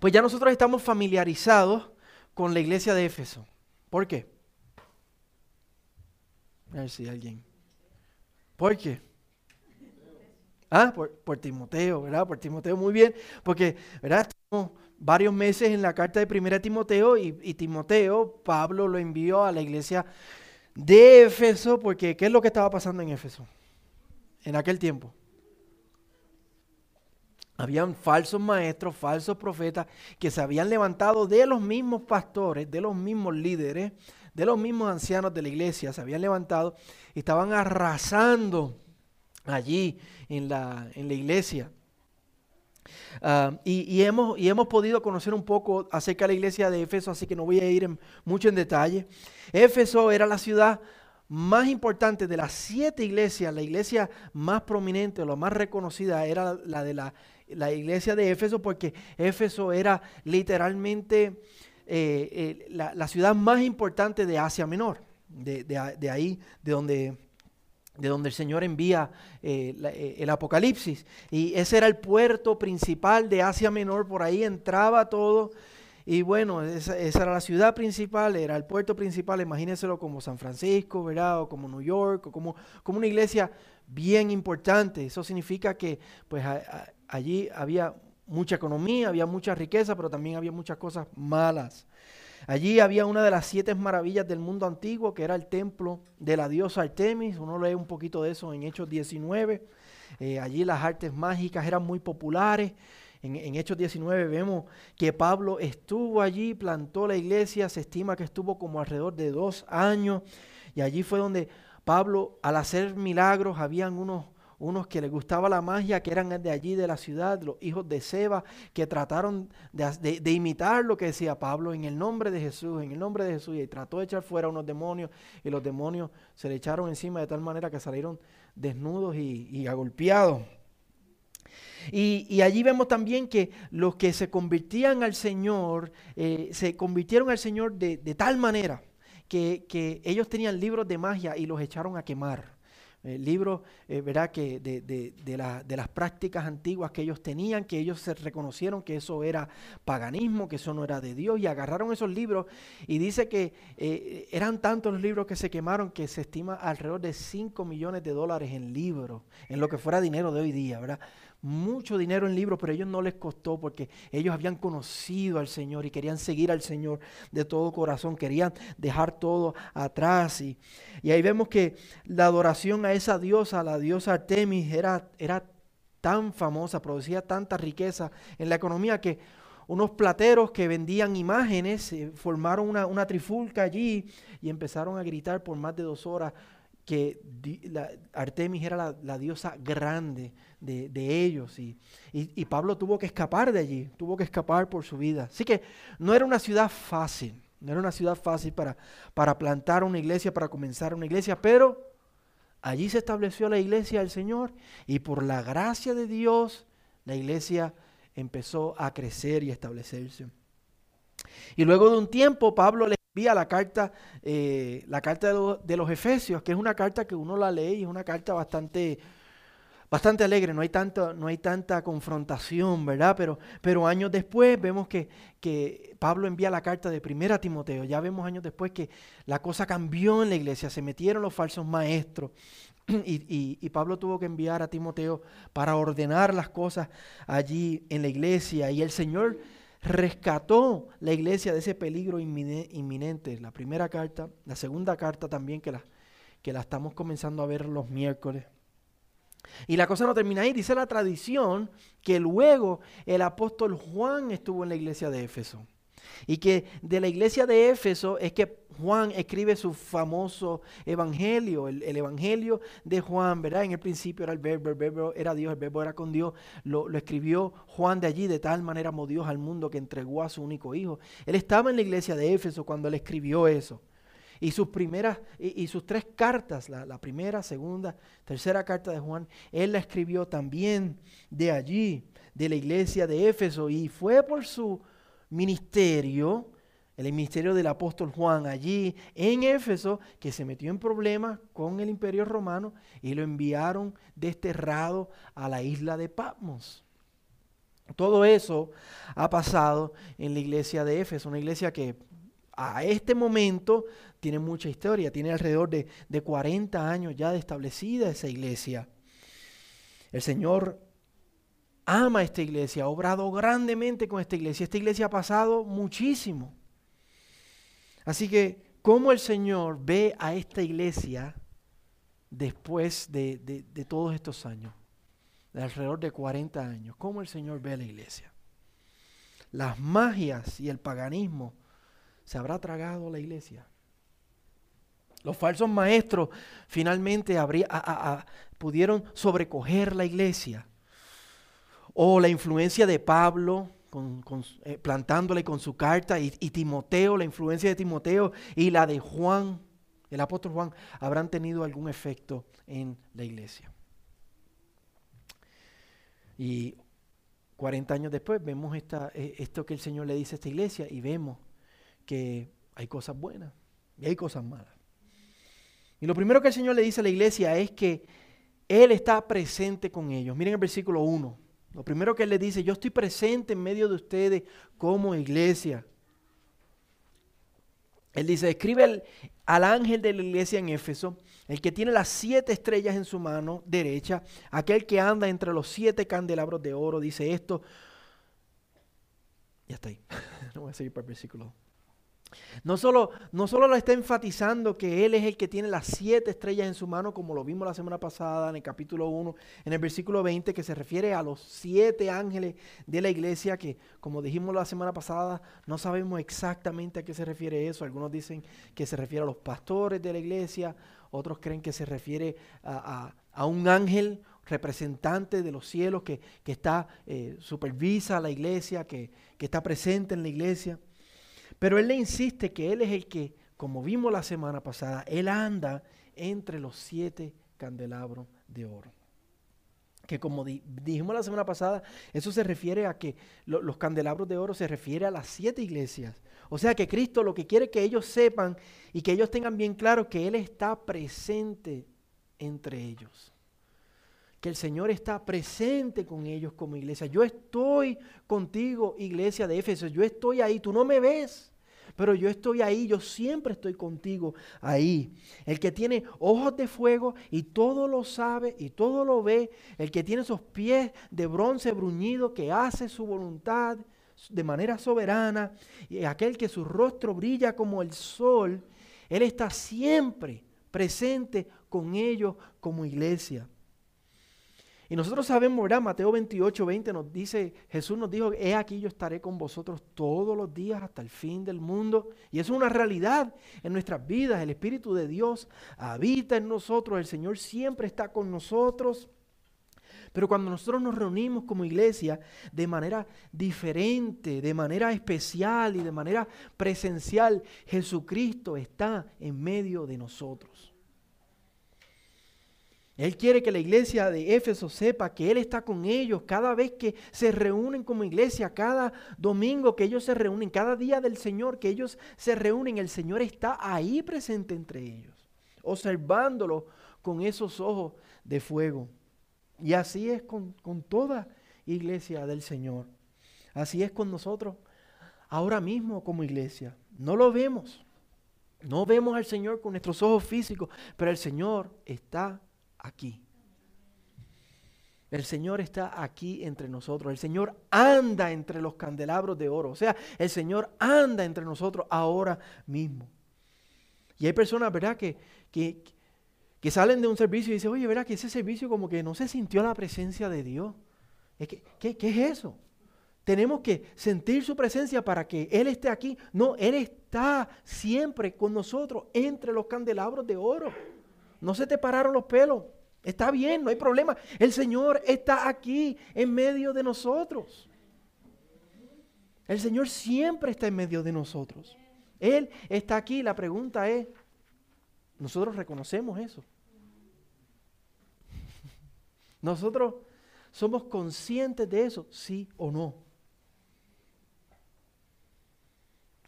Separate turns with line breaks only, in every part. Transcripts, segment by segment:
Pues ya nosotros estamos familiarizados con la iglesia de Éfeso. ¿Por qué? A ver si alguien. ¿Por qué? Ah, por, Timoteo, ¿verdad? Por Timoteo, muy bien. Porque, ¿verdad? Estamos varios meses en la carta de primera Timoteo y, y Timoteo, Pablo lo envió a la iglesia de Éfeso, porque ¿qué es lo que estaba pasando en Éfeso en aquel tiempo? Habían falsos maestros, falsos profetas que se habían levantado de los mismos pastores, de los mismos líderes, de los mismos ancianos de la iglesia, se habían levantado y estaban arrasando allí en la, en la iglesia. Ah, y, hemos, y hemos podido conocer un poco acerca de la iglesia de Éfeso, así que no voy a ir mucho en detalle. Éfeso era la ciudad más importante de las siete iglesias, la iglesia más prominente o la más reconocida era la de la, la iglesia de Éfeso, porque Éfeso era literalmente eh, eh, la, ciudad más importante de Asia Menor, de, ahí, de donde, de donde el Señor envía eh, el Apocalipsis. Y ese era el puerto principal de Asia Menor, por ahí entraba todo. Y bueno, esa, era la ciudad principal, era el puerto principal, imagínenselo como San Francisco, ¿verdad? O como New York, o como, como una iglesia bien importante. Eso significa que pues allí había mucha economía, había mucha riqueza, pero también había muchas cosas malas. Allí había una de las siete maravillas del mundo antiguo, que era el templo de la diosa Artemis. Uno lee un poquito de eso en Hechos 19. Eh, allí las artes mágicas eran muy populares. En, en, Hechos 19 vemos que Pablo estuvo allí, plantó la iglesia, se estima que estuvo como alrededor de dos años. Y allí fue donde Pablo, al hacer milagros, habían unos unos que les gustaba la magia, que eran de allí, de la ciudad, los hijos de Seba, que trataron de, imitar lo que decía Pablo en el nombre de Jesús, en el nombre de Jesús, y trató de echar fuera unos demonios, y los demonios se le echaron encima de tal manera que salieron desnudos y, agolpeados. Y, allí vemos también que los que se convertían al Señor, eh, se convirtieron al Señor de, tal manera que, que ellos tenían libros de magia y los echaron a quemar. Eh, libros, eh, ¿verdad? Que de, de, de, las prácticas antiguas que ellos tenían, que ellos se reconocieron que eso era paganismo, que eso no era de Dios, y agarraron esos libros y dice que eh, eran tantos los libros que se quemaron que se estima alrededor de 5 millones de dólares en libros, en lo que fuera dinero de hoy día, ¿verdad? Mucho dinero en libros, pero a ellos no les costó porque ellos habían conocido al Señor y querían seguir al Señor de todo corazón, querían dejar todo atrás. Y, y ahí vemos que la adoración a esa diosa, la diosa Artemis, era, era tan famosa, producía tanta riqueza en la economía que unos plateros que vendían imágenes eh, formaron una, una trifulca allí y empezaron a gritar por más de dos horas que Artemis era la, diosa grande de, ellos y, Pablo tuvo que escapar de allí, tuvo que escapar por su vida. Así que no era una ciudad fácil, no era una ciudad fácil para, para plantar una iglesia, para comenzar una iglesia, pero allí se estableció la iglesia del Señor y por la gracia de Dios la iglesia empezó a crecer y establecerse. Y luego de un tiempo Pablo le envía la carta, eh, la carta de, los Efesios, que es una carta que uno la lee y es una carta bastante, bastante alegre, no hay, tanto, no hay tanta confrontación, ¿verdad? Pero, pero años después vemos que, que Pablo envía la carta de primera Timoteo, ya vemos años después que la cosa cambió en la iglesia, se metieron los falsos maestros. Y, y, Pablo tuvo que enviar a Timoteo para ordenar las cosas allí en la iglesia. Y el Señor rescató la iglesia de ese peligro inminente. La primera carta, la segunda carta también que la, que la estamos comenzando a ver los miércoles. Y la cosa no termina ahí, dice la tradición que luego el apóstol Juan estuvo en la iglesia de Éfeso. Y que de la iglesia de Éfeso es que Juan escribe su famoso evangelio, el, evangelio de Juan, ¿verdad? En el principio era el verbo, el verbo era Dios, el verbo era con Dios. Lo, escribió Juan de allí, de tal manera amó Dios al mundo que entregó a su único hijo. Él estaba en la iglesia de Éfeso cuando él escribió eso. Y sus primeras, y, sus tres cartas, la, la primera, segunda, tercera carta de Juan, él la escribió también de allí, de la iglesia de Éfeso. Y fue por su ministerio, el ministerio del apóstol Juan allí en Éfeso, que se metió en problemas con el imperio romano y lo enviaron desterrado a la isla de Patmos. Todo eso ha pasado en la iglesia de Éfeso, una iglesia que a este momento tiene mucha historia, tiene alrededor de, de 40 años ya de establecida esa iglesia. El Señor ama esta iglesia, ha obrado grandemente con esta iglesia. Esta iglesia ha pasado muchísimo. Así que, ¿cómo el Señor ve a esta iglesia después de, de todos estos años? De alrededor de 40 años. ¿Cómo el Señor ve a la iglesia? Las magias y el paganismo se habrá tragado la iglesia. Los falsos maestros finalmente pudieron sobrecoger la iglesia. O la influencia de Pablo eh, plantándole con su carta y, Timoteo, la influencia de Timoteo y la de Juan, el apóstol Juan, habrán tenido algún efecto en la iglesia. Y 40 años después vemos esta, eh, esto que el Señor le dice a esta iglesia y vemos que hay cosas buenas y hay cosas malas. Y lo primero que el Señor le dice a la iglesia es que Él está presente con ellos. Miren el versículo 1. Lo primero que Él le dice, yo estoy presente en medio de ustedes como iglesia. Él dice, escribe al ángel de la iglesia en Éfeso, el que tiene las siete estrellas en su mano derecha, aquel que anda entre los siete candelabros de oro, dice esto. Ya está ahí. no voy a seguir para el versículo no solo, no solo lo está enfatizando que Él es el que tiene las siete estrellas en su mano, como lo vimos la semana pasada en el capítulo 1, en el versículo 20, que se refiere a los siete ángeles de la iglesia, que como dijimos la semana pasada, no sabemos exactamente a qué se refiere eso. Algunos dicen que se refiere a los pastores de la iglesia, otros creen que se refiere a, un ángel representante de los cielos que, está, eh, supervisa la iglesia, que, que está presente en la iglesia. Pero él le insiste que él es el que, como vimos la semana pasada, él anda entre los siete candelabros de oro. Que como dijimos la semana pasada, eso se refiere a que los candelabros de oro se refiere a las siete iglesias. O sea que Cristo lo que quiere que ellos sepan y que ellos tengan bien claro que Él está presente entre ellos. El Señor está presente con ellos como iglesia. Yo estoy contigo, iglesia de Éfeso. Yo estoy ahí. Tú no me ves pero yo estoy ahí, yo siempre estoy contigo ahí. El que tiene ojos de fuego y todo lo sabe y todo lo ve, el que tiene esos pies de bronce bruñido que hace su voluntad de manera soberana, y aquel que su rostro brilla como el sol, Él está siempre presente con ellos como iglesia. Y nosotros sabemos, ¿verdad? Mateo 28, 20 nos dice, Jesús nos dijo, he aquí yo estaré con vosotros todos los días hasta el fin del mundo. Y eso es una realidad en nuestras vidas. El Espíritu de Dios habita en nosotros, el Señor siempre está con nosotros. Pero cuando nosotros nos reunimos como iglesia de manera diferente, de manera especial y de manera presencial, Jesucristo está en medio de nosotros. Él quiere que la iglesia de Éfeso sepa que Él está con ellos cada vez que se reúnen como iglesia, cada domingo que ellos se reúnen, cada día del Señor que ellos se reúnen, el Señor está ahí presente entre ellos, observándolo con esos ojos de fuego. Y así es con, con toda iglesia del Señor. Así es con nosotros ahora mismo como iglesia. No lo vemos. No vemos al Señor con nuestros ojos físicos, pero el Señor está aquí. El Señor está aquí entre nosotros. El Señor anda entre los candelabros de oro. O sea, el Señor anda entre nosotros ahora mismo. Y hay personas, ¿verdad?, que, que, salen de un servicio y dicen, oye, ¿verdad que ese servicio como que no se sintió la presencia de Dios? ¿Qué, qué es eso? Tenemos que sentir su presencia para que Él esté aquí. No, Él está siempre con nosotros entre los candelabros de oro. No se te pararon los pelos. Está bien, no hay problema. El Señor está aquí en medio de nosotros. El Señor siempre está en medio de nosotros. Él está aquí. La pregunta es, ¿nosotros reconocemos eso? ¿Nosotros somos conscientes de eso, sí o no?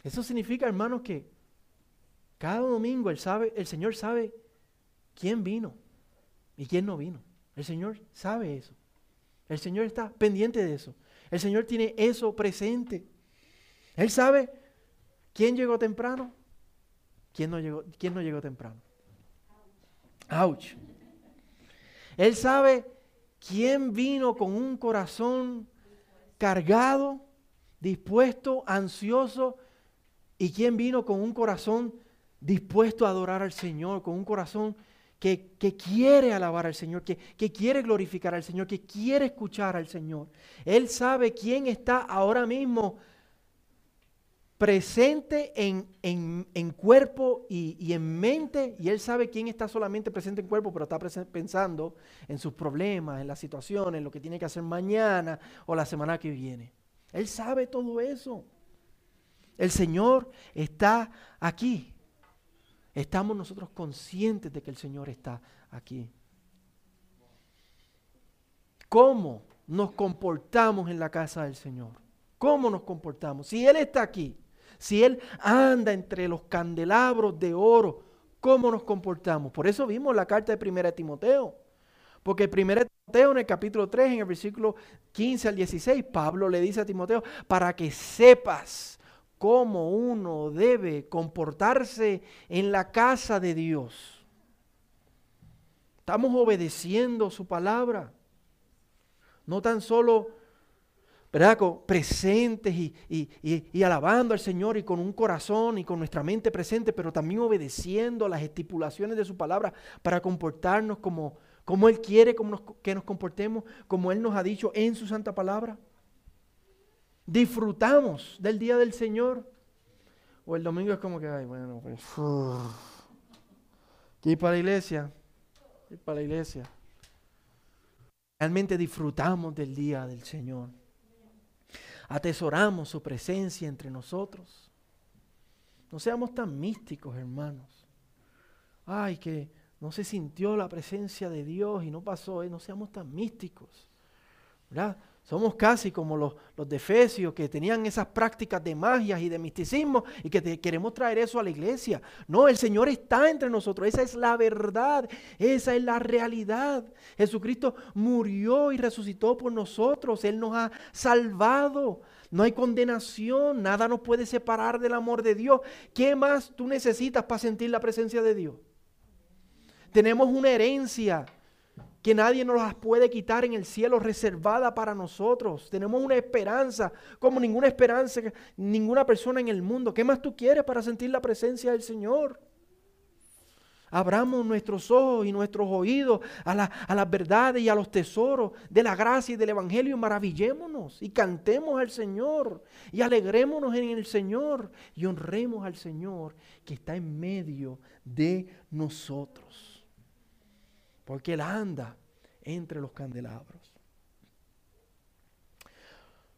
Eso significa, hermanos, que cada domingo el, sabe, el Señor sabe quién vino. ¿Y quién no vino? El Señor sabe eso. El Señor está pendiente de eso. El Señor tiene eso presente. Él sabe quién llegó temprano, quién no llegó, quién no llegó temprano. Ouch. Él sabe quién vino con un corazón cargado, dispuesto, ansioso, y quién vino con un corazón dispuesto a adorar al Señor, con un corazón que, quiere alabar al Señor, que, quiere glorificar al Señor, que quiere escuchar al Señor. Él sabe quién está ahora mismo presente en, cuerpo y, en mente, y Él sabe quién está solamente presente en cuerpo, pero está pensando en sus problemas, en las situaciones, en lo que tiene que hacer mañana o la semana que viene. Él sabe todo eso. El Señor está aquí. Estamos nosotros conscientes de que el Señor está aquí. ¿Cómo nos comportamos en la casa del Señor? ¿Cómo nos comportamos? Si Él está aquí, si Él anda entre los candelabros de oro, ¿cómo nos comportamos? Por eso vimos la carta de 1 Timoteo. Porque 1 Timoteo en el capítulo 3, en el versículo 15 al 16, Pablo le dice a Timoteo, para que sepas cómo uno debe comportarse en la casa de Dios. Estamos obedeciendo su palabra. No tan solo presentes y, alabando al Señor y con un corazón y con nuestra mente presente, pero también obedeciendo las estipulaciones de su palabra para comportarnos como, como Él quiere que nos comportemos, como Él nos ha dicho en su santa palabra. Disfrutamos del día del Señor. O el domingo es como que, ay, bueno, pues, ir para la iglesia, ir para la iglesia. Realmente disfrutamos del día del Señor atesoramos su presencia entre nosotros. No seamos tan místicos, hermanos. Ay, que no se sintió la presencia de Dios y no pasó. ¿eh? No seamos tan místicos. ¿verdad? Somos casi como los, los de Efesios que tenían esas prácticas de magias y de misticismo y que queremos traer eso a la iglesia. No, el Señor está entre nosotros. Esa es la verdad. Esa es la realidad. Jesucristo murió y resucitó por nosotros. Él nos ha salvado. No hay condenación. Nada nos puede separar del amor de Dios. ¿Qué más tú necesitas para sentir la presencia de Dios? Tenemos una herencia que nadie nos las puede quitar en el cielo, reservada para nosotros. Tenemos una esperanza, como ninguna esperanza, ninguna persona en el mundo. ¿Qué más tú quieres para sentir la presencia del Señor? Abramos nuestros ojos y nuestros oídos a, a las verdades y a los tesoros de la gracia y del Evangelio. Maravillémonos y cantemos al Señor y alegrémonos en el Señor y honremos al Señor que está en medio de nosotros porque Él anda entre los candelabros.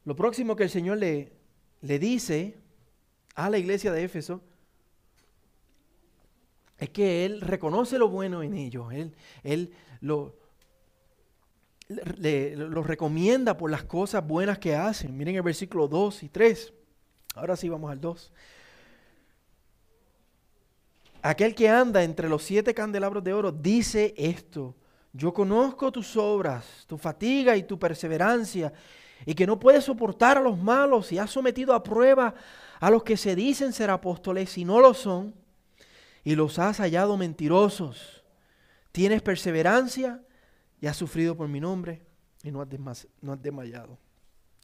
Lo próximo que el Señor le, le dice a la iglesia de Éfeso es que Él reconoce lo bueno en ellos, Él, él lo, lo recomienda por las cosas buenas que hacen. Miren el versículo 2 y 3. Ahora sí vamos al 2. Aquel que anda entre los siete candelabros de oro dice esto, yo conozco tus obras, tu fatiga y tu perseverancia, y que no puedes soportar a los malos y has sometido a prueba a los que se dicen ser apóstoles y no lo son, y los has hallado mentirosos. Tienes perseverancia y has sufrido por mi nombre y no has, no has desmayado.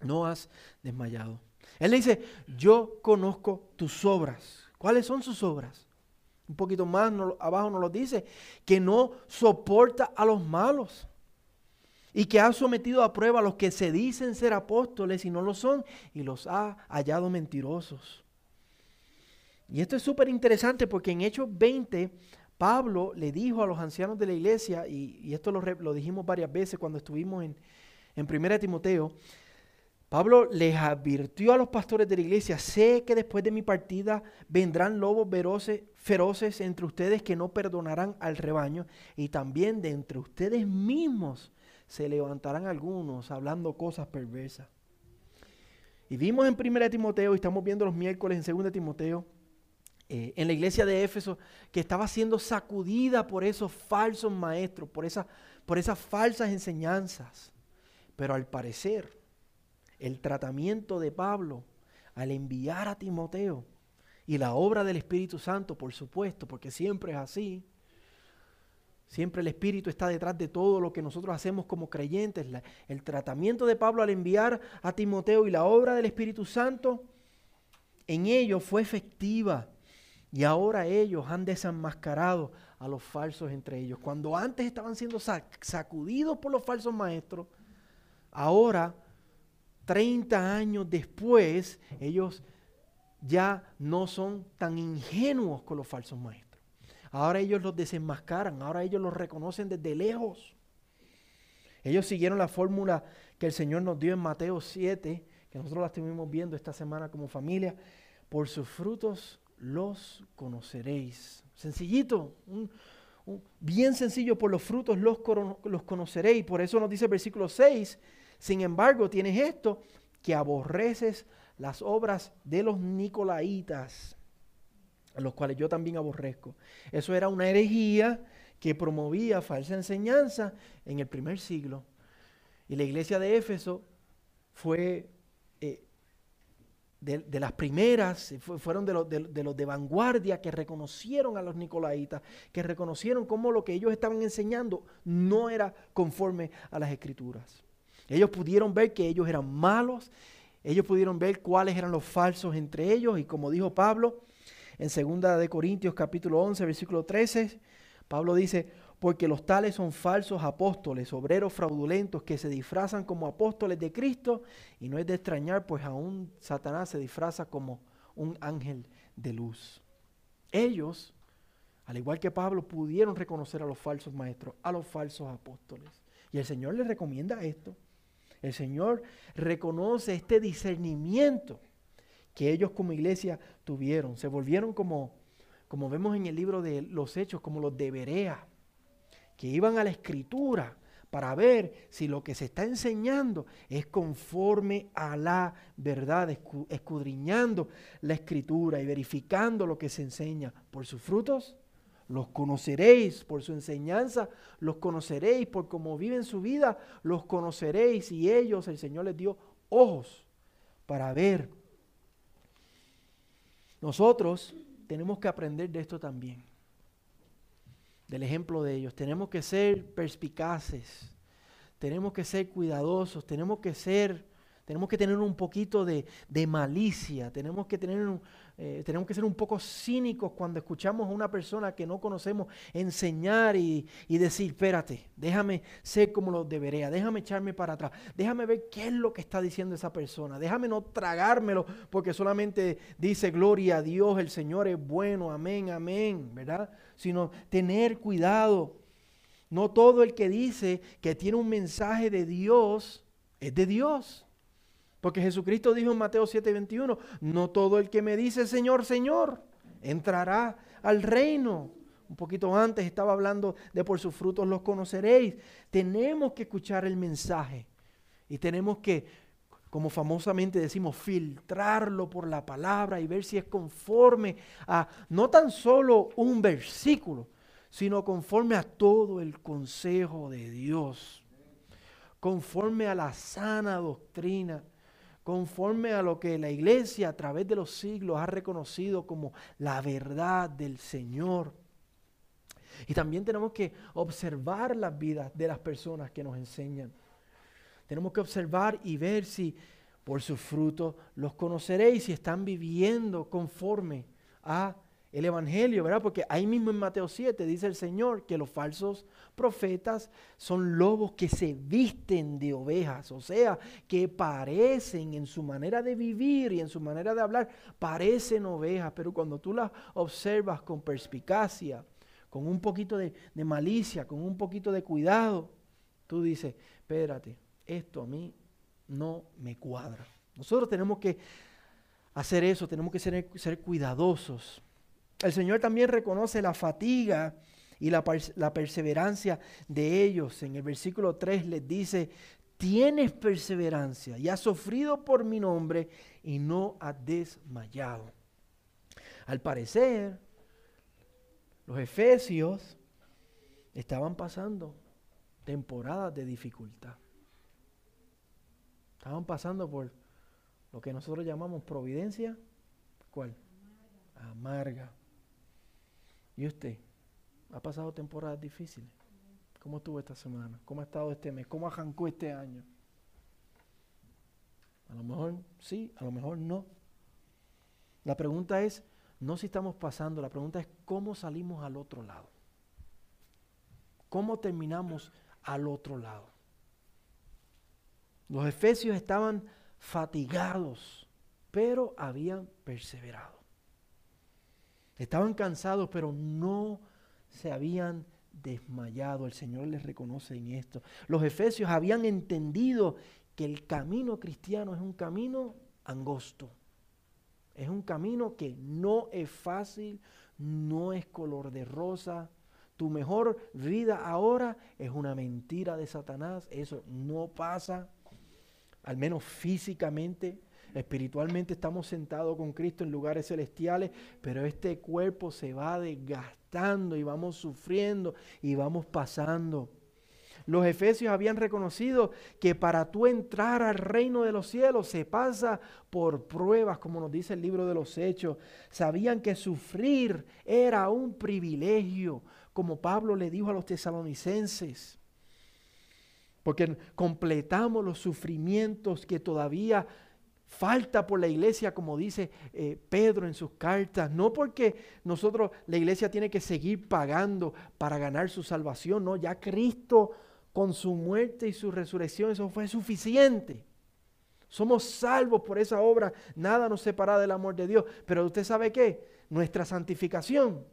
No has desmayado. Él le dice, yo conozco tus obras. ¿Cuáles son sus obras? Un poquito más abajo nos lo dice, que no soporta a los malos y que ha sometido a prueba a los que se dicen ser apóstoles y no lo son y los ha hallado mentirosos. Y esto es súper interesante porque en Hechos 20 Pablo le dijo a los ancianos de la iglesia, y, esto lo, lo, dijimos varias veces cuando estuvimos en, en 1 Timoteo, Pablo les advirtió a los pastores de la iglesia, sé que después de mi partida vendrán lobos feroces entre ustedes que no perdonarán al rebaño y también de entre ustedes mismos se levantarán algunos hablando cosas perversas. Y vimos en 1 Timoteo y estamos viendo los miércoles en 2 Timoteo, eh, en la iglesia de Éfeso, que estaba siendo sacudida por esos falsos maestros, por, por esas falsas enseñanzas. Pero al parecer el tratamiento de Pablo al enviar a Timoteo y la obra del Espíritu Santo, por supuesto, porque siempre es así. Siempre el Espíritu está detrás de todo lo que nosotros hacemos como creyentes. el tratamiento de Pablo al enviar a Timoteo y la obra del Espíritu Santo en ellos fue efectiva. Y ahora ellos han desenmascarado a los falsos entre ellos. Cuando antes estaban siendo sacudidos por los falsos maestros, ahora, 30 años después, ellos ya no son tan ingenuos con los falsos maestros. Ahora ellos los desenmascaran, ahora ellos los reconocen desde lejos. Ellos siguieron la fórmula que el Señor nos dio en Mateo 7, que nosotros la estuvimos viendo esta semana como familia. Por sus frutos los conoceréis. Sencillito, bien sencillo, por los frutos los, los conoceréis. Por eso nos dice el versículo 6, sin embargo tienes esto, que aborreces las obras de los nicolaitas los cuales yo también aborrezco. Eso era una herejía que promovía falsa enseñanza en el primer siglo. Y la iglesia de Éfeso fue eh, de, las primeras, fueron de los de, los de vanguardia que reconocieron a los nicolaitas, que reconocieron cómo lo que ellos estaban enseñando no era conforme a las escrituras. Ellos pudieron ver que ellos eran malos, ellos pudieron ver cuáles eran los falsos entre ellos y como dijo Pablo, en 2 de Corintios capítulo 11, versículo 13, Pablo dice, porque los tales son falsos apóstoles, obreros fraudulentos que se disfrazan como apóstoles de Cristo y no es de extrañar, pues aún Satanás se disfraza como un ángel de luz. Ellos, al igual que Pablo, pudieron reconocer a los falsos maestros, a los falsos apóstoles. Y el Señor les recomienda esto. El Señor reconoce este discernimiento que ellos como iglesia tuvieron. Se volvieron como, como vemos en el libro de los Hechos, como los de Berea, que iban a la escritura para ver si lo que se está enseñando es conforme a la verdad, escudriñando la escritura y verificando lo que se enseña. Por sus frutos los conoceréis, por su enseñanza los conoceréis, por cómo viven su vida los conoceréis. Y ellos, el Señor les dio ojos para ver nosotros tenemos que aprender de esto también, del ejemplo de ellos. Tenemos que ser perspicaces, tenemos que ser cuidadosos, tenemos que ser tenemos que tener un poquito de, malicia, tenemos que, tener, eh, tenemos que ser un poco cínicos cuando escuchamos a una persona que no conocemos enseñar y, decir, espérate, déjame ser como lo debería, déjame echarme para atrás, déjame ver qué es lo que está diciendo esa persona, déjame no tragármelo porque solamente dice gloria a Dios, el Señor es bueno, amén, amén, ¿verdad? Sino tener cuidado. No todo el que dice que tiene un mensaje de Dios es de Dios. Porque Jesucristo dijo en Mateo 7:21, no todo el que me dice Señor, Señor, entrará al reino. Un poquito antes estaba hablando de por sus frutos los conoceréis. Tenemos que escuchar el mensaje y tenemos que, como famosamente decimos, filtrarlo por la palabra y ver si es conforme a no tan solo un versículo, sino conforme a todo el consejo de Dios, conforme a la sana doctrina conforme a lo que la iglesia a través de los siglos ha reconocido como la verdad del Señor. Y también tenemos que observar las vidas de las personas que nos enseñan. Tenemos que observar y ver si por sus frutos los conoceréis, si están viviendo conforme a el Evangelio, ¿verdad? Porque ahí mismo en Mateo 7 dice el Señor que los falsos profetas son lobos que se visten de ovejas, o sea, que parecen en su manera de vivir y en su manera de hablar, parecen ovejas, pero cuando tú las observas con perspicacia, con un poquito de, malicia, con un poquito de cuidado, tú dices, espérate, esto a mí no me cuadra. Nosotros tenemos que hacer eso, tenemos que ser cuidadosos el Señor también reconoce la fatiga y la, perseverancia de ellos. En el versículo 3 les dice, tienes perseverancia y has sufrido por mi nombre y no has desmayado. Al parecer, los efesios estaban pasando temporadas de dificultad. Estaban pasando por lo que nosotros llamamos providencia. ¿Cuál? Amarga. ¿Y usted? ¿Ha pasado temporadas difíciles? ¿Cómo estuvo esta semana? ¿Cómo ha estado este mes? ¿Cómo arrancó este año? A lo mejor sí, a lo mejor no. La pregunta es, no si estamos pasando, la pregunta es cómo salimos al otro lado. ¿Cómo terminamos al otro lado? Los efesios estaban fatigados, pero habían perseverado. Estaban cansados, pero no se habían desmayado. El Señor les reconoce en esto. Los efesios habían entendido que el camino cristiano es un camino angosto. Es un camino que no es fácil, no es color de rosa. Tu mejor vida ahora es una mentira de Satanás. Eso no pasa, al menos físicamente. Espiritualmente estamos sentados con Cristo en lugares celestiales, pero este cuerpo se va desgastando y vamos sufriendo y vamos pasando. Los efesios habían reconocido que para tú entrar al reino de los cielos se pasa por pruebas, como nos dice el libro de los Hechos. Sabían que sufrir era un privilegio, como Pablo le dijo a los tesalonicenses. Porque completamos los sufrimientos que todavía falta por la iglesia, como dice eh, Pedro en sus cartas, no porque nosotros, la iglesia tiene que seguir pagando para ganar su salvación, no, ya Cristo con su muerte y su resurrección, eso fue suficiente. Somos salvos por esa obra, nada nos separa del amor de Dios, pero usted sabe qué, nuestra santificación,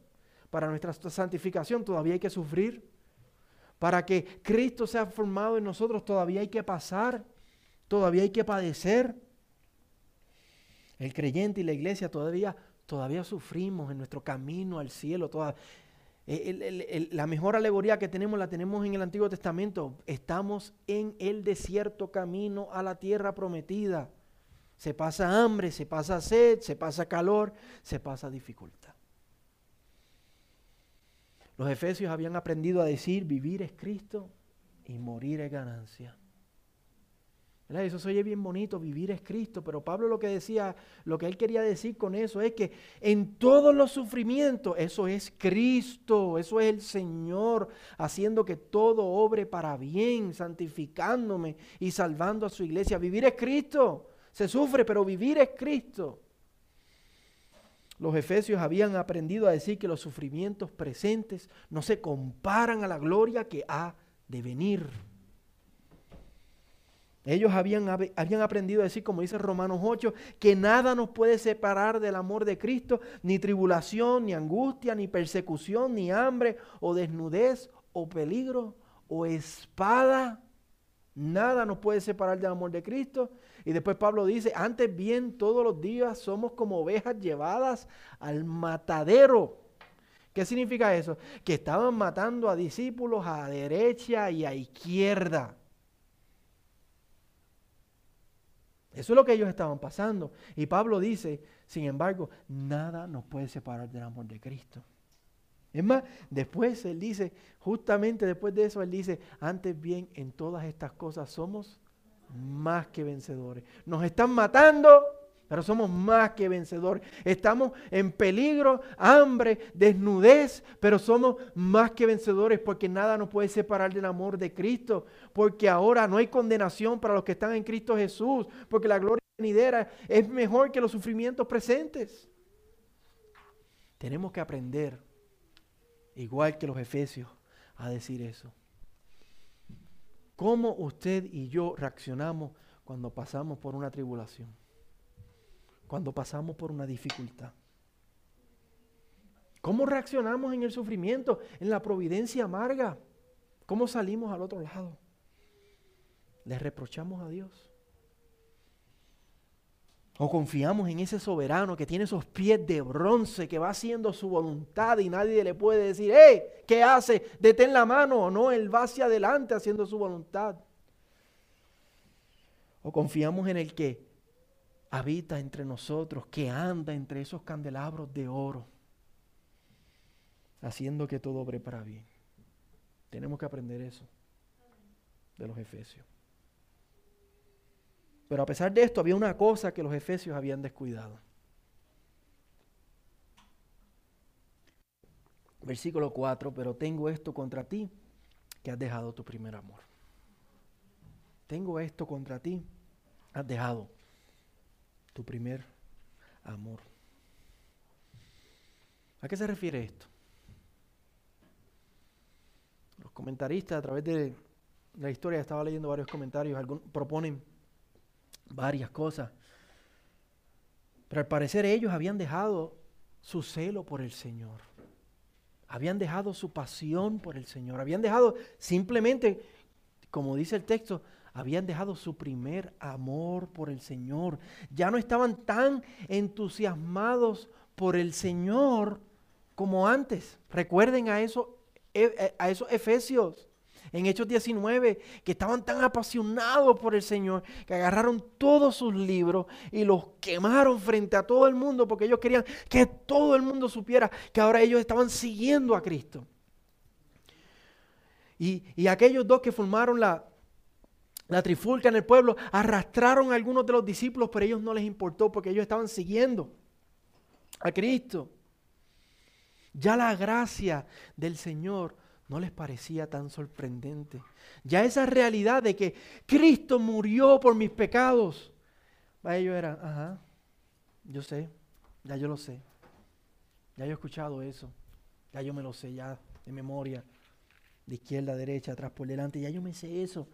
para nuestra santificación todavía hay que sufrir, para que Cristo sea formado en nosotros todavía hay que pasar, todavía hay que padecer. El creyente y la iglesia todavía, todavía sufrimos en nuestro camino al cielo. Eh, la mejor alegoría que tenemos la tenemos en el Antiguo Testamento. Estamos en el desierto camino a la tierra prometida. Se pasa hambre, se pasa sed, se pasa calor, se pasa dificultad. Los efesios habían aprendido a decir vivir es Cristo y morir es ganancia. Eso se oye bien bonito, vivir es Cristo, pero Pablo lo que decía, lo que él quería decir con eso es que en todos los sufrimientos, eso es Cristo, eso es el Señor, haciendo que todo obre para bien, santificándome y salvando a su iglesia. Vivir es Cristo, se sufre, pero vivir es Cristo. Los efesios habían aprendido a decir que los sufrimientos presentes no se comparan a la gloria que ha de venir. Ellos habían, habían, aprendido a decir, como dice Romanos 8, que nada nos puede separar del amor de Cristo, ni tribulación, ni angustia, ni persecución, ni hambre, o desnudez, o peligro, o espada. Nada nos puede separar del amor de Cristo. Y después Pablo dice, antes bien todos los días somos como ovejas llevadas al matadero. ¿Qué significa eso? Que estaban matando a discípulos a derecha y a izquierda. Eso es lo que ellos estaban pasando. Y Pablo dice, sin embargo, nada nos puede separar del amor de Cristo. Es más, después él dice, justamente después de eso, él dice, antes bien, en todas estas cosas somos más que vencedores. Nos están matando, pero somos más que vencedores. Estamos en peligro, hambre, desnudez, pero somos más que vencedores porque nada nos puede separar del amor de Cristo. Porque ahora no hay condenación para los que están en Cristo Jesús, porque la gloria venidera es mejor que los sufrimientos presentes. Tenemos que aprender, igual que los efesios, a decir eso. ¿Cómo usted y yo reaccionamos cuando pasamos por una tribulación? Cuando pasamos por una dificultad. ¿Cómo reaccionamos en el sufrimiento, en la providencia amarga? ¿Cómo salimos al otro lado? ¿Le reprochamos a Dios? ¿O confiamos en ese soberano que tiene esos pies de bronce, que va haciendo su voluntad y nadie le puede decir, ¡eh! ¿Qué hace? Detén la mano. O no, él va hacia adelante haciendo su voluntad. ¿O confiamos en el que habita entre nosotros, que anda entre esos candelabros de oro, haciendo que todo obre para bien. Tenemos que aprender eso de los efesios. Pero a pesar de esto, había una cosa que los efesios habían descuidado. Versículo 4, pero tengo esto contra ti, que has dejado tu primer amor. Tengo esto contra ti, has dejado tu primer amor. ¿A qué se refiere esto? Los comentaristas a través de la historia, estaba leyendo varios comentarios, algunos proponen varias cosas. Pero al parecer ellos habían dejado su celo por el Señor. Habían dejado su pasión por el Señor. Habían dejado simplemente, como dice el texto, habían dejado su primer amor por el Señor. Ya no estaban tan entusiasmados por el Señor como antes. Recuerden a, e, e, a esos efesios en Hechos 19, que estaban tan apasionados por el Señor, que agarraron todos sus libros y los quemaron frente a todo el mundo, porque ellos querían que todo el mundo supiera que ahora ellos estaban siguiendo a Cristo. Y, aquellos dos que formaron la, la trifulca en el pueblo arrastraron a algunos de los discípulos, pero ellos no les importó porque ellos estaban siguiendo a Cristo. Ya la gracia del Señor no les parecía tan sorprendente. Ya esa realidad de que Cristo murió por mis pecados, para ellos era, ajá, yo sé, ya yo lo sé, ya yo he escuchado eso, ya yo me lo sé ya de memoria, de izquierda a derecha, atrás por delante, ya yo me sé eso.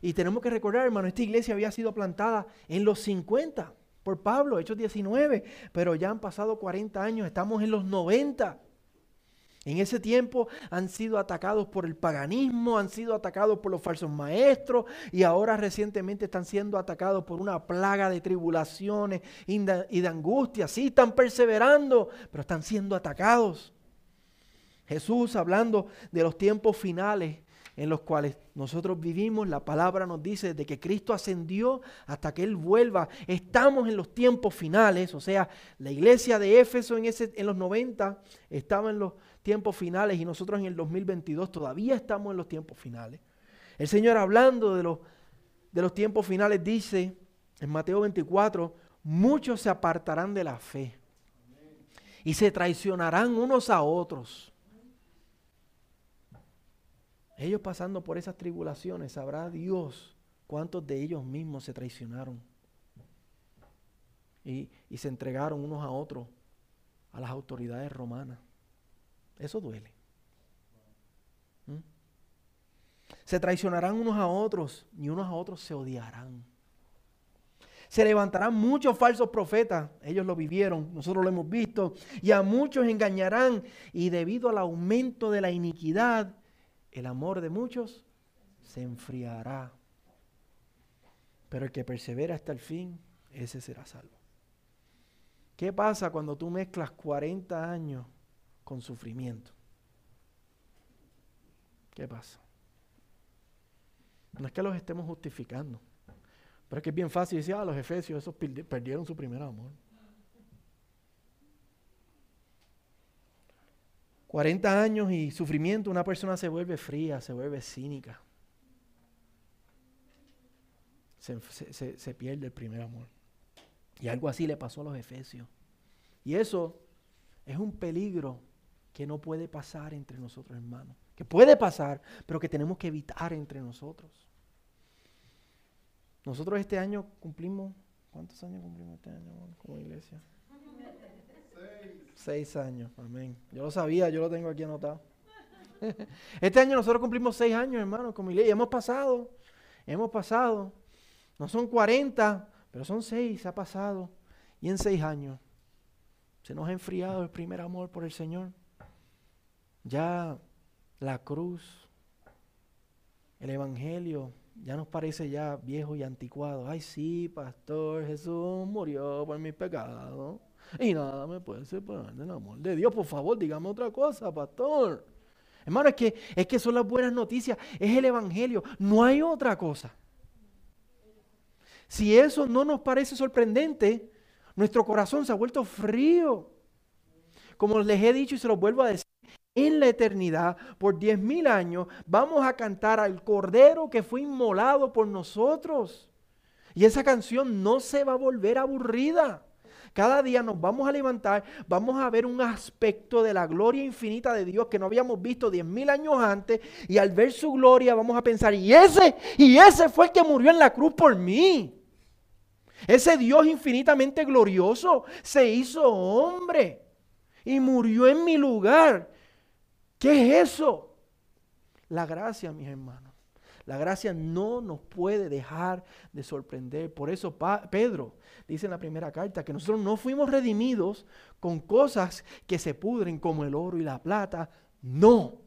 Y, tenemos que recordar, hermano, esta iglesia había sido plantada en los 50 por Pablo, Hechos 19, pero ya han pasado 40 años, estamos en los 90. En ese tiempo han sido atacados por el paganismo, han sido atacados por los falsos maestros y ahora recientemente están siendo atacados por una plaga de tribulaciones y de angustia. Sí, están perseverando, pero están siendo atacados. Jesús hablando de los tiempos finales en los cuales nosotros vivimos, la palabra nos dice de que Cristo ascendió hasta que Él vuelva. Estamos en los tiempos finales, o sea, la iglesia de Éfeso en, ese, en los 90 estaba en los tiempos finales y nosotros en el 2022 todavía estamos en los tiempos finales. El Señor hablando de los, de los tiempos finales dice en Mateo 24, muchos se apartarán de la fe y se traicionarán unos a otros. Ellos pasando por esas tribulaciones, sabrá Dios cuántos de ellos mismos se traicionaron y, se entregaron unos a otros a las autoridades romanas. Eso duele. ¿Mm? Se traicionarán unos a otros y unos a otros se odiarán. Se levantarán muchos falsos profetas, ellos lo vivieron, nosotros lo hemos visto, y a muchos engañarán, y debido al aumento de la iniquidad, el amor de muchos se enfriará. Pero el que persevera hasta el fin, ese será salvo. ¿Qué pasa cuando tú mezclas 40 años con sufrimiento. ¿Qué pasa? No es que los estemos justificando, pero es que es bien fácil decir, ah, los efesios, esos perdieron su primer amor. 40 años y sufrimiento, una persona se vuelve fría, se vuelve cínica. Se, pierde el primer amor. Y algo así le pasó a los efesios. Y eso es un peligro que no puede pasar entre nosotros, hermanos. Que puede pasar, pero que tenemos que evitar entre nosotros. Nosotros este año cumplimos, ¿cuántos años cumplimos este año como iglesia? Seis años, amén. Yo lo sabía, yo lo tengo aquí anotado. Este año nosotros cumplimos seis años, hermanos, como iglesia. hemos pasado, hemos pasado. No son 40, pero son seis, ha pasado. Y en seis años se nos ha enfriado el primer amor por el Señor. Ya la cruz, el Evangelio, ya nos parece ya viejo y anticuado. Ay, sí, pastor, Jesús murió por mis pecados. Y nada me puede separar del amor de Dios. Por favor, dígame otra cosa, pastor. Hermano, es que, es que son las buenas noticias. Es el Evangelio. No hay otra cosa. Si eso no nos parece sorprendente, nuestro corazón se ha vuelto frío. Como les he dicho y se los vuelvo a decir, en la eternidad, por diez mil años, vamos a cantar al Cordero que fue inmolado por nosotros. Y esa canción no se va a volver aburrida. Cada día nos vamos a levantar, vamos a ver un aspecto de la gloria infinita de Dios que no habíamos visto diez mil años antes. Y al ver su gloria vamos a pensar, y ese, y ese fue el que murió en la cruz por mí. Ese Dios infinitamente glorioso se hizo hombre y murió en mi lugar. ¿Qué es eso? La gracia, mis hermanos. La gracia no nos puede dejar de sorprender. Por eso Pedro dice en la primera carta que nosotros no fuimos redimidos con cosas que se pudren como el oro y la plata. No.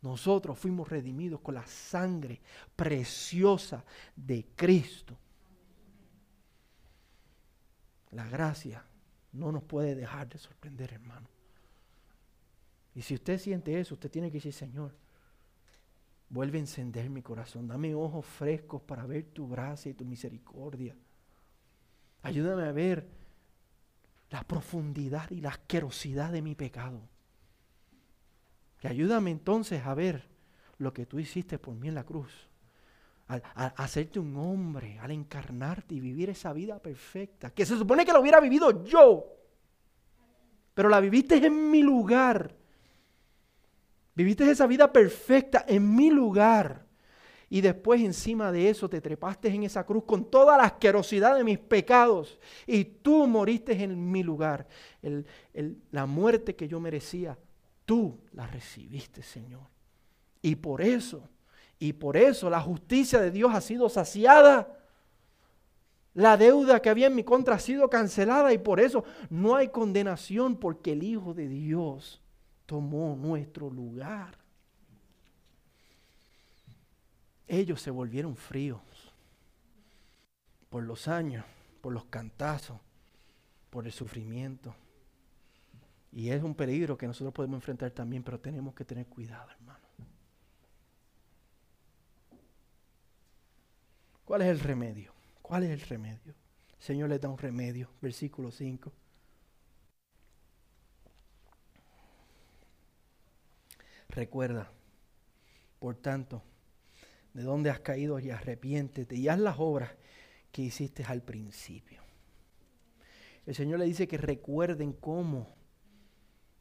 Nosotros fuimos redimidos con la sangre preciosa de Cristo. La gracia no nos puede dejar de sorprender, hermano. Y si usted siente eso, usted tiene que decir, Señor, vuelve a encender mi corazón. Dame ojos frescos para ver tu gracia y tu misericordia. Ayúdame a ver la profundidad y la asquerosidad de mi pecado. Y ayúdame entonces a ver lo que tú hiciste por mí en la cruz. Al, hacerte un hombre, al encarnarte y vivir esa vida perfecta, que se supone que la hubiera vivido yo, pero la viviste en mi lugar. Viviste esa vida perfecta en mi lugar. Y después encima de eso te trepaste en esa cruz con toda la asquerosidad de mis pecados. Y tú moriste en mi lugar. la muerte que yo merecía, tú la recibiste, Señor. Y por eso, y por eso la justicia de Dios ha sido saciada. La deuda que había en mi contra ha sido cancelada y por eso no hay condenación porque el Hijo de Dios tomó nuestro lugar. Ellos se volvieron fríos por los años, por los cantazos, por el sufrimiento. Y es un peligro que nosotros podemos enfrentar también, pero tenemos que tener cuidado, hermano. ¿Cuál es el remedio? ¿Cuál es el remedio? Señor les da un remedio, versículo 5. Recuerda, por tanto, de dónde has caído y arrepiéntete y haz las obras que hiciste al principio. El Señor le dice que recuerden cómo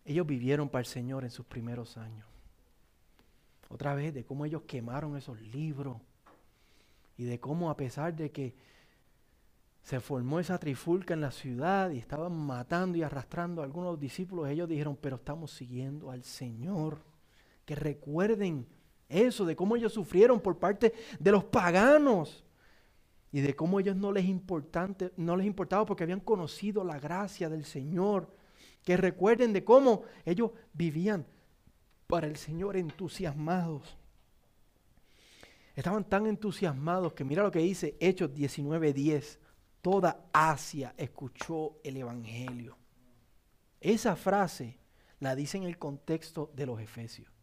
ellos vivieron para el Señor en sus primeros años. Otra vez, de cómo ellos quemaron esos libros y de cómo a pesar de que se formó esa trifulca en la ciudad y estaban matando y arrastrando a algunos discípulos, ellos dijeron, pero estamos siguiendo al Señor que recuerden eso, de cómo ellos sufrieron por parte de los paganos y de cómo ellos no les, importante, no les importaba porque habían conocido la gracia del Señor. Que recuerden de cómo ellos vivían para el Señor entusiasmados. Estaban tan entusiasmados que mira lo que dice Hechos 19:10. Toda Asia escuchó el Evangelio. Esa frase la dice en el contexto de los Efesios.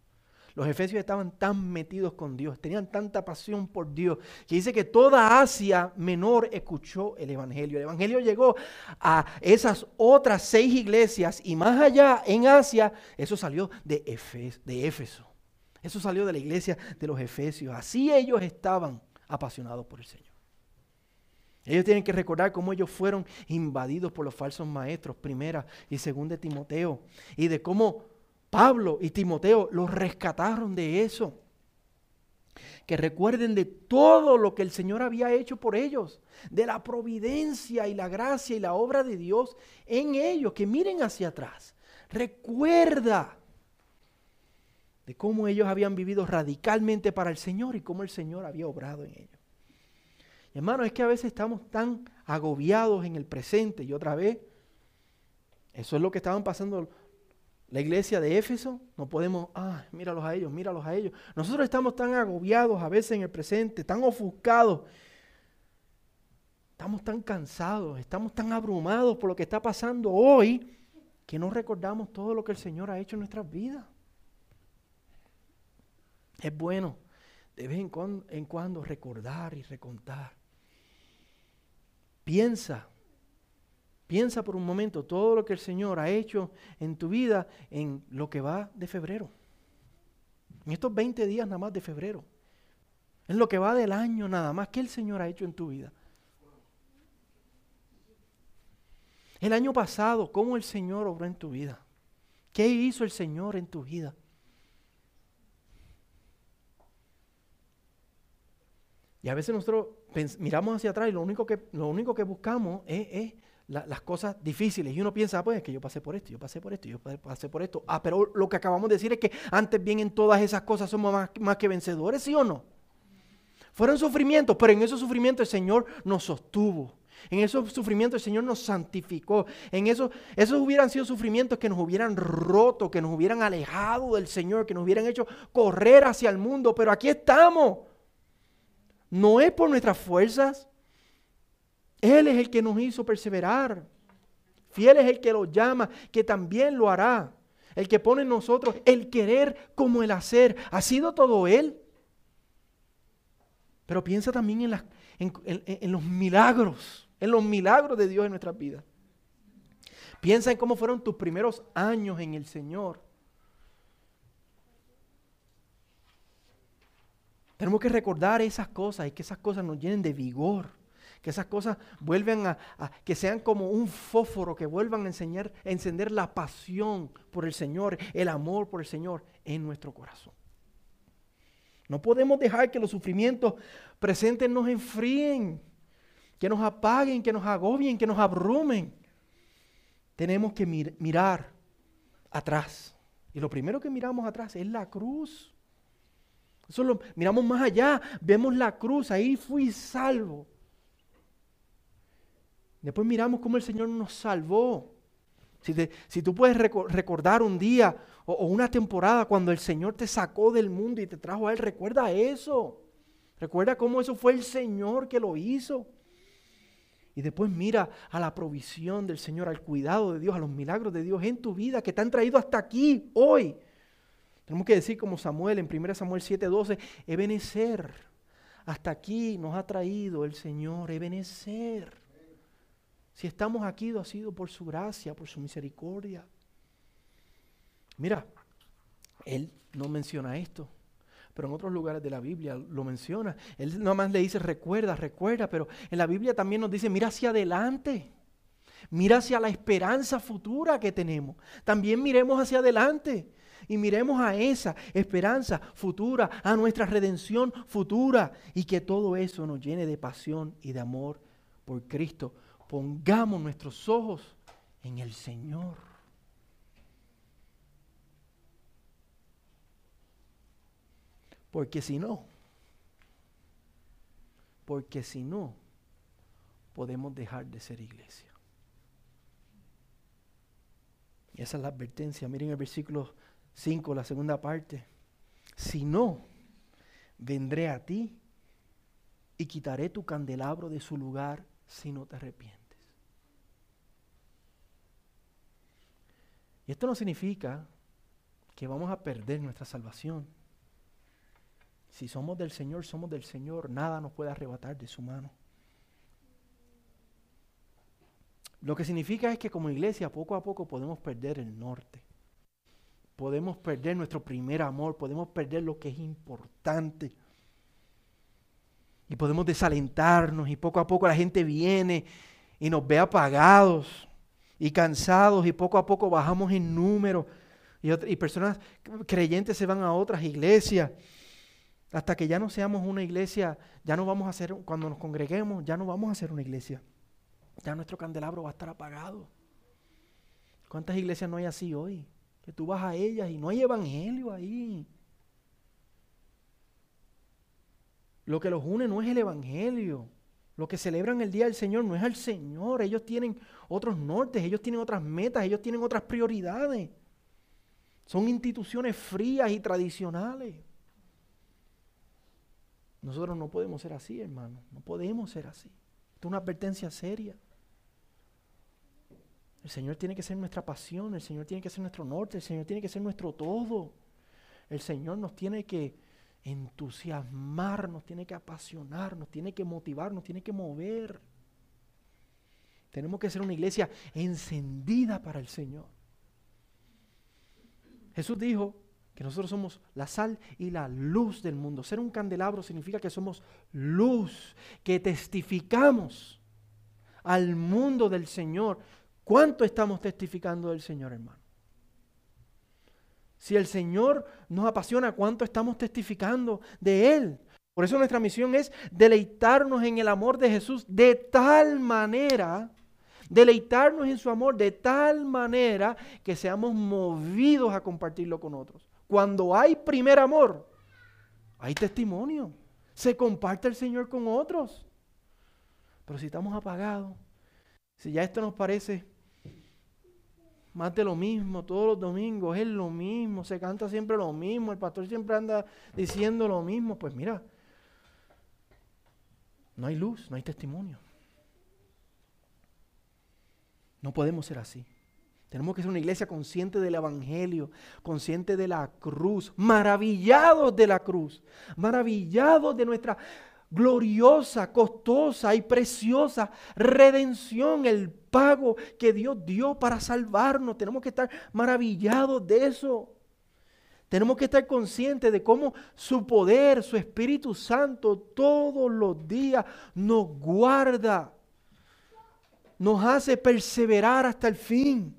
Los efesios estaban tan metidos con Dios, tenían tanta pasión por Dios, que dice que toda Asia menor escuchó el Evangelio. El Evangelio llegó a esas otras seis iglesias y más allá en Asia, eso salió de, de Éfeso. Eso salió de la iglesia de los Efesios. Así ellos estaban apasionados por el Señor. Ellos tienen que recordar cómo ellos fueron invadidos por los falsos maestros, primera y segunda de Timoteo, y de cómo Pablo y Timoteo los rescataron de eso. Que recuerden de todo lo que el Señor había hecho por ellos, de la providencia y la gracia y la obra de Dios en ellos, que miren hacia atrás. Recuerda de cómo ellos habían vivido radicalmente para el Señor y cómo el Señor había obrado en ellos. hermano, es que a veces estamos tan agobiados en el presente y otra vez, eso es lo que estaban pasando la iglesia de Éfeso, no podemos, ah, míralos a ellos, míralos a ellos. Nosotros estamos tan agobiados a veces en el presente, tan ofuscados. Estamos tan cansados, estamos tan abrumados por lo que está pasando hoy que no recordamos todo lo que el Señor ha hecho en nuestras vidas. Es bueno de vez en cuando, en cuando recordar y recontar. Piensa Piensa por un momento todo lo que el Señor ha hecho en tu vida en lo que va de febrero. En estos 20 días nada más de febrero. En lo que va del año nada más. ¿Qué el Señor ha hecho en tu vida? El año pasado, ¿cómo el Señor obró en tu vida? ¿Qué hizo el Señor en tu vida? Y a veces nosotros miramos hacia atrás y lo único que, lo único que buscamos es, las cosas difíciles. Y uno piensa, ah, pues es que yo pasé por esto, yo pasé por esto, yo pasé por esto. Ah, pero lo que acabamos de decir es que antes bien en todas esas cosas somos más, más que vencedores, ¿sí o no? Fueron sufrimientos, pero en esos sufrimientos el Señor nos sostuvo. En esos sufrimientos el Señor nos santificó. En esos, esos hubieran sido sufrimientos que nos hubieran roto, que nos hubieran alejado del Señor, que nos hubieran hecho correr hacia el mundo. Pero aquí estamos. No es por nuestras fuerzas. Él es el que nos hizo perseverar. Fiel es el que lo llama, que también lo hará. El que pone en nosotros el querer como el hacer. Ha sido todo Él. Pero piensa también en, en, los milagros, en los milagros de Dios en nuestras vidas. Piensa en cómo fueron tus primeros años en el Señor. Tenemos que recordar esas cosas y que esas cosas nos llenen de vigor. Que esas cosas vuelvan a, que sean como un fósforo, que vuelvan a encender la pasión por el Señor, el amor por el Señor en nuestro corazón. No podemos dejar que los sufrimientos presentes nos enfríen, que nos apaguen, que nos agobien, que nos abrumen. Tenemos que mirar atrás. Y lo primero que miramos atrás es la cruz. Eso lo miramos más allá, vemos la cruz, ahí fui salvo. Después miramos cómo el Señor nos salvó. Si, tú puedes recordar un día o, una temporada cuando el Señor te sacó del mundo y te trajo a Él, recuerda eso. Recuerda cómo eso fue el Señor que lo hizo. Y después mira a la provisión del Señor, al cuidado de Dios, a los milagros de Dios en tu vida que te han traído hasta aquí, hoy. Tenemos que decir como Samuel en 1 Samuel 7:12, Ebenecer, hasta aquí nos ha traído el Señor, Ebenecer. Si estamos aquí, ha sido por su gracia, por su misericordia. Mira, él no menciona esto, pero en otros lugares de la Biblia lo menciona. Él nada más le dice, recuerda, recuerda, pero en la Biblia también nos dice, mira hacia adelante. Mira hacia la esperanza futura que tenemos. También miremos hacia adelante y miremos a esa esperanza futura, a nuestra redención futura y que todo eso nos llene de pasión y de amor por Cristo pongamos nuestros ojos en el Señor. Porque si no, porque si no, podemos dejar de ser iglesia. Y esa es la advertencia. Miren el versículo 5, la segunda parte. Si no, vendré a ti y quitaré tu candelabro de su lugar si no te arrepientes. Y esto no significa que vamos a perder nuestra salvación. Si somos del Señor, somos del Señor. Nada nos puede arrebatar de su mano. Lo que significa es que como iglesia poco a poco podemos perder el norte. Podemos perder nuestro primer amor, podemos perder lo que es importante. Y podemos desalentarnos y poco a poco la gente viene y nos ve apagados y cansados y poco a poco bajamos en número y, personas creyentes se van a otras iglesias hasta que ya no seamos una iglesia, ya no vamos a ser, cuando nos congreguemos, ya no vamos a ser una iglesia. Ya nuestro candelabro va a estar apagado. ¿Cuántas iglesias no hay así hoy? Que tú vas a ellas y no hay evangelio ahí. Lo que los une no es el evangelio. Lo que celebran el Día del Señor no es al Señor. Ellos tienen otros nortes, ellos tienen otras metas, ellos tienen otras prioridades. Son instituciones frías y tradicionales. Nosotros no podemos ser así, hermano. No podemos ser así. Esto es una advertencia seria. El Señor tiene que ser nuestra pasión, el Señor tiene que ser nuestro norte, el Señor tiene que ser nuestro todo. El Señor nos tiene que entusiasmar, nos tiene que apasionar, nos tiene que motivar, nos tiene que mover. Tenemos que ser una iglesia encendida para el Señor. Jesús dijo que nosotros somos la sal y la luz del mundo. Ser un candelabro significa que somos luz, que testificamos al mundo del Señor ¿Cuánto estamos testificando del Señor, hermano? Si el Señor nos apasiona, ¿cuánto estamos testificando de Él? Por eso nuestra misión es deleitarnos en el amor de Jesús de tal manera, deleitarnos en su amor de tal manera que seamos movidos a compartirlo con otros. Cuando hay primer amor, hay testimonio. Se comparte el Señor con otros. Pero si estamos apagados, si ya esto nos parece más de lo mismo, todos los domingos es lo mismo, se canta siempre lo mismo, el pastor siempre anda diciendo lo mismo, pues mira, no hay luz, no hay testimonio. No podemos ser así. Tenemos que ser una iglesia consciente del Evangelio, consciente de la cruz, maravillados de la cruz, maravillados de nuestra gloriosa, costosa y preciosa redención, el pago que Dios dio para salvarnos. Tenemos que estar maravillados de eso. Tenemos que estar conscientes de cómo su poder, su Espíritu Santo, todos los días nos guarda, nos hace perseverar hasta el fin.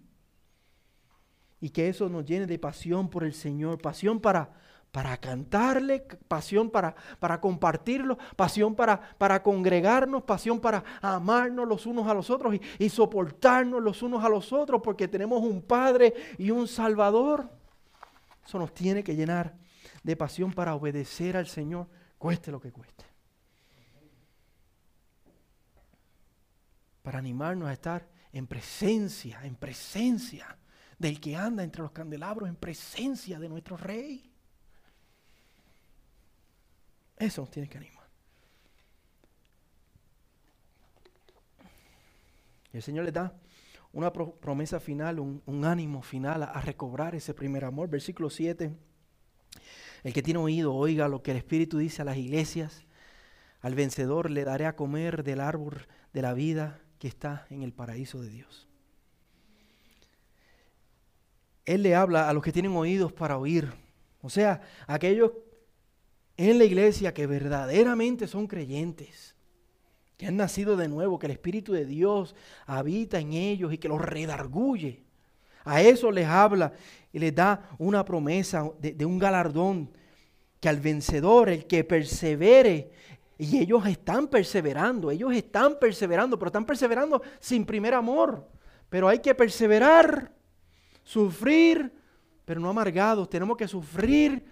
Y que eso nos llene de pasión por el Señor, pasión para para cantarle, pasión para, para compartirlo, pasión para, para congregarnos, pasión para amarnos los unos a los otros y, y soportarnos los unos a los otros porque tenemos un Padre y un Salvador. Eso nos tiene que llenar de pasión para obedecer al Señor, cueste lo que cueste. Para animarnos a estar en presencia, en presencia del que anda entre los candelabros, en presencia de nuestro Rey. Eso nos tiene que animar. Y el Señor le da una promesa final, un, ánimo final a, recobrar ese primer amor. Versículo 7. El que tiene oído, oiga lo que el Espíritu dice a las iglesias. Al vencedor le daré a comer del árbol de la vida que está en el paraíso de Dios. Él le habla a los que tienen oídos para oír. O sea, aquellos en la iglesia que verdaderamente son creyentes, que han nacido de nuevo, que el Espíritu de Dios habita en ellos y que los redarguye. A eso les habla y les da una promesa de, un galardón que al vencedor, el que persevere, y ellos están perseverando, ellos están perseverando, pero están perseverando sin primer amor. Pero hay que perseverar, sufrir, pero no amargados. Tenemos que sufrir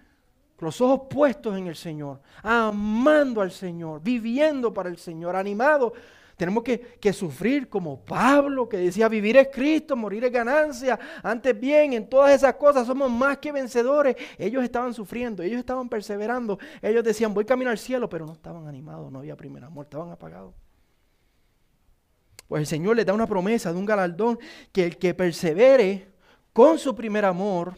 los ojos puestos en el Señor, amando al Señor, viviendo para el Señor, animado. Tenemos que, sufrir como Pablo, que decía, vivir es Cristo, morir es ganancia. Antes bien, en todas esas cosas somos más que vencedores. Ellos estaban sufriendo, ellos estaban perseverando. Ellos decían, voy camino al cielo, pero no estaban animados, no había primer amor, estaban apagados. Pues el Señor les da una promesa de un galardón que el que persevere con su primer amor,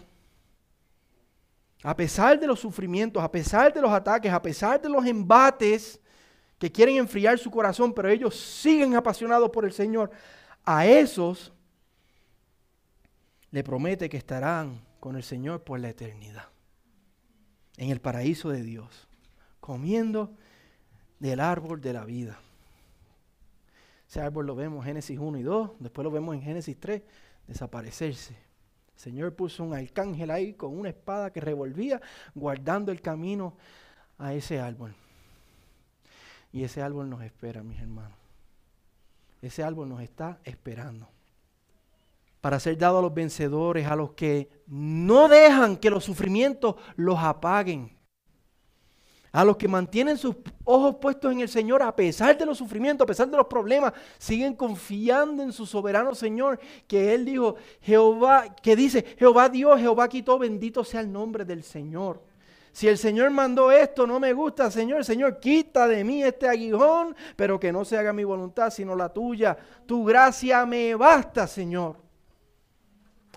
a pesar de los sufrimientos, a pesar de los ataques, a pesar de los embates que quieren enfriar su corazón, pero ellos siguen apasionados por el Señor, a esos le promete que estarán con el Señor por la eternidad, en el paraíso de Dios, comiendo del árbol de la vida. Ese árbol lo vemos en Génesis 1 y 2, después lo vemos en Génesis 3, desaparecerse. El Señor puso un arcángel ahí con una espada que revolvía, guardando el camino a ese árbol. Y ese árbol nos espera, mis hermanos. Ese árbol nos está esperando. Para ser dado a los vencedores, a los que no dejan que los sufrimientos los apaguen a los que mantienen sus ojos puestos en el Señor a pesar de los sufrimientos, a pesar de los problemas, siguen confiando en su soberano Señor, que Él dijo, Jehová, que dice, Jehová Dios, Jehová quitó, bendito sea el nombre del Señor. Si el Señor mandó esto, no me gusta, Señor, Señor, quita de mí este aguijón, pero que no se haga mi voluntad, sino la tuya. Tu gracia me basta, Señor.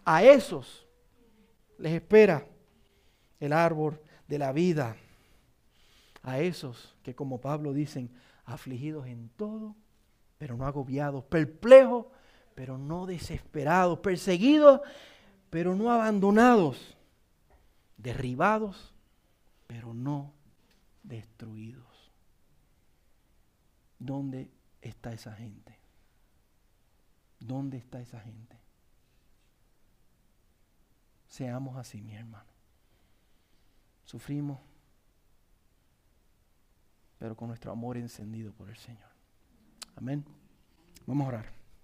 A esos les espera el árbol de la vida a esos que como Pablo dicen, afligidos en todo, pero no agobiados, perplejos, pero no desesperados, perseguidos, pero no abandonados, derribados, pero no destruidos. ¿Dónde está esa gente? ¿Dónde está esa gente? Seamos así, mi hermano. Sufrimos, pero con nuestro amor encendido por el Señor. Amén. Vamos a orar.